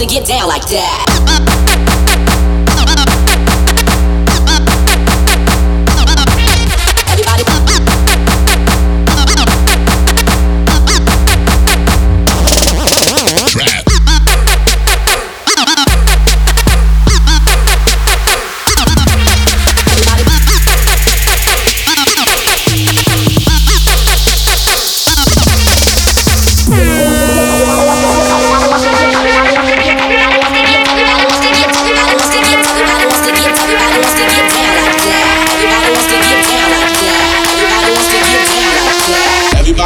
to get down like that.